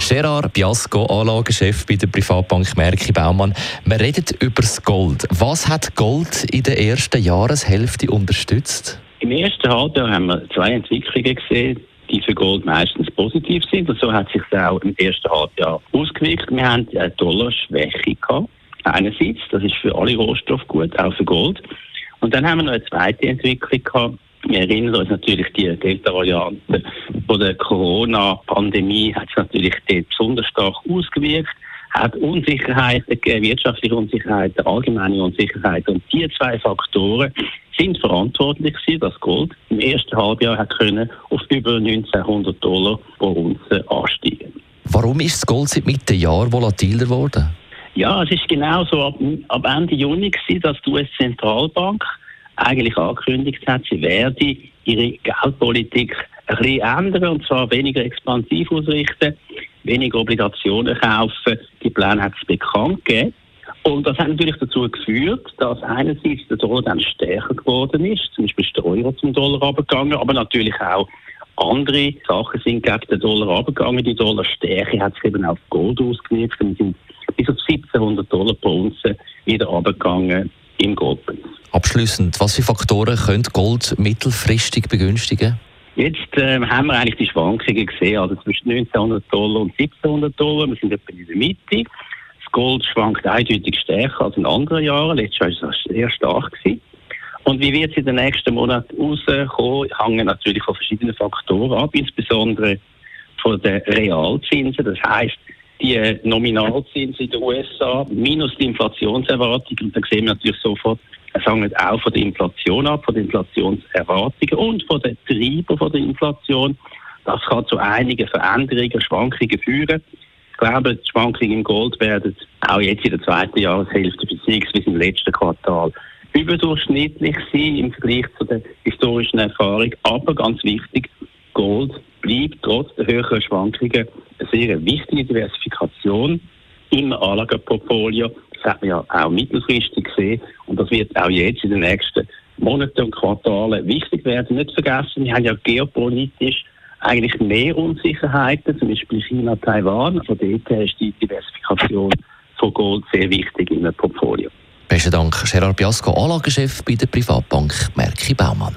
Gerard Biasco, Anlagechef bei der Privatbank Merki Baumann. Wir reden über das Gold. Was hat Gold in der ersten Jahreshälfte unterstützt? Im ersten Halbjahr haben wir zwei Entwicklungen gesehen, die für Gold meistens positiv sind. Und so hat sich das auch im ersten Halbjahr ausgewirkt. Wir haben eine Dollarschwäche. Einerseits, das ist für alle Rohstoffe gut, auch für Gold. Und dann haben wir noch eine zweite Entwicklung gehabt. Wir erinnern uns natürlich die Delta-Variante von der Corona-Pandemie hat sich natürlich dort besonders stark ausgewirkt, hat Unsicherheiten gegeben, wirtschaftliche Unsicherheiten, allgemeine Unsicherheiten. Und diese zwei Faktoren sind verantwortlich gewesen, dass Gold im ersten Halbjahr hat können auf über 1900 Dollar pro Unze ansteigen. Warum ist das Gold seit Mitte Jahr volatiler geworden? Ja, es ist genau so ab, ab Ende Juni gewesen, dass die US-Zentralbank eigentlich angekündigt hat, sie werde ihre Geldpolitik ein bisschen ändern und zwar weniger expansiv ausrichten, weniger Obligationen kaufen. Die Pläne hat es bekannt gegeben. Und das hat natürlich dazu geführt, dass einerseits der Dollar dann stärker geworden ist, zum Beispiel ist der Euro zum Dollar abgegangen, aber natürlich auch andere Sachen sind gegen den Dollar abgegangen. Die Dollarstärke hat sich eben auf Gold ausgewirkt und sind bis auf 1700 Dollar pro Unze wieder abgegangen im Goldpreis. Abschließend, was für Faktoren können Gold mittelfristig begünstigen? Jetzt äh, haben wir eigentlich die Schwankungen gesehen, also zwischen 1900 Dollar und 1700 Dollar. Wir sind etwa in der Mitte. Das Gold schwankt eindeutig stärker als in anderen Jahren. Letztes Jahr war es sehr stark. Gewesen. Und wie wird es in den nächsten Monaten rauskommen, hängt natürlich von verschiedenen Faktoren ab, insbesondere von den Realzinsen. Das heißt, die Nominalzinsen in den USA minus die Inflationserwartung. Und dann sehen wir natürlich sofort, es hängt auch von der Inflation ab, von den Inflationserwartungen und von den Treibern von der Inflation. Das kann zu einigen Veränderungen, Schwankungen führen. Ich glaube, die Schwankungen im Gold werden auch jetzt in der zweiten Jahreshälfte beziehungsweise im letzten Quartal überdurchschnittlich sein im Vergleich zu der historischen Erfahrung. Aber ganz wichtig, Gold bleibt trotz der höheren Schwankungen eine sehr wichtige Diversifikation im Anlageportfolio. Das hat man ja auch mittelfristig gesehen und das wird auch jetzt in den nächsten Monaten und Quartalen wichtig werden. Nicht vergessen, wir haben ja geopolitisch eigentlich mehr Unsicherheiten, zum Beispiel China, Taiwan. Von dort her ist die Diversifikation von Gold sehr wichtig in einem Portfolio. Besten Dank, Gerard Biasco, Anlagechef bei der Privatbank Merki Baumann.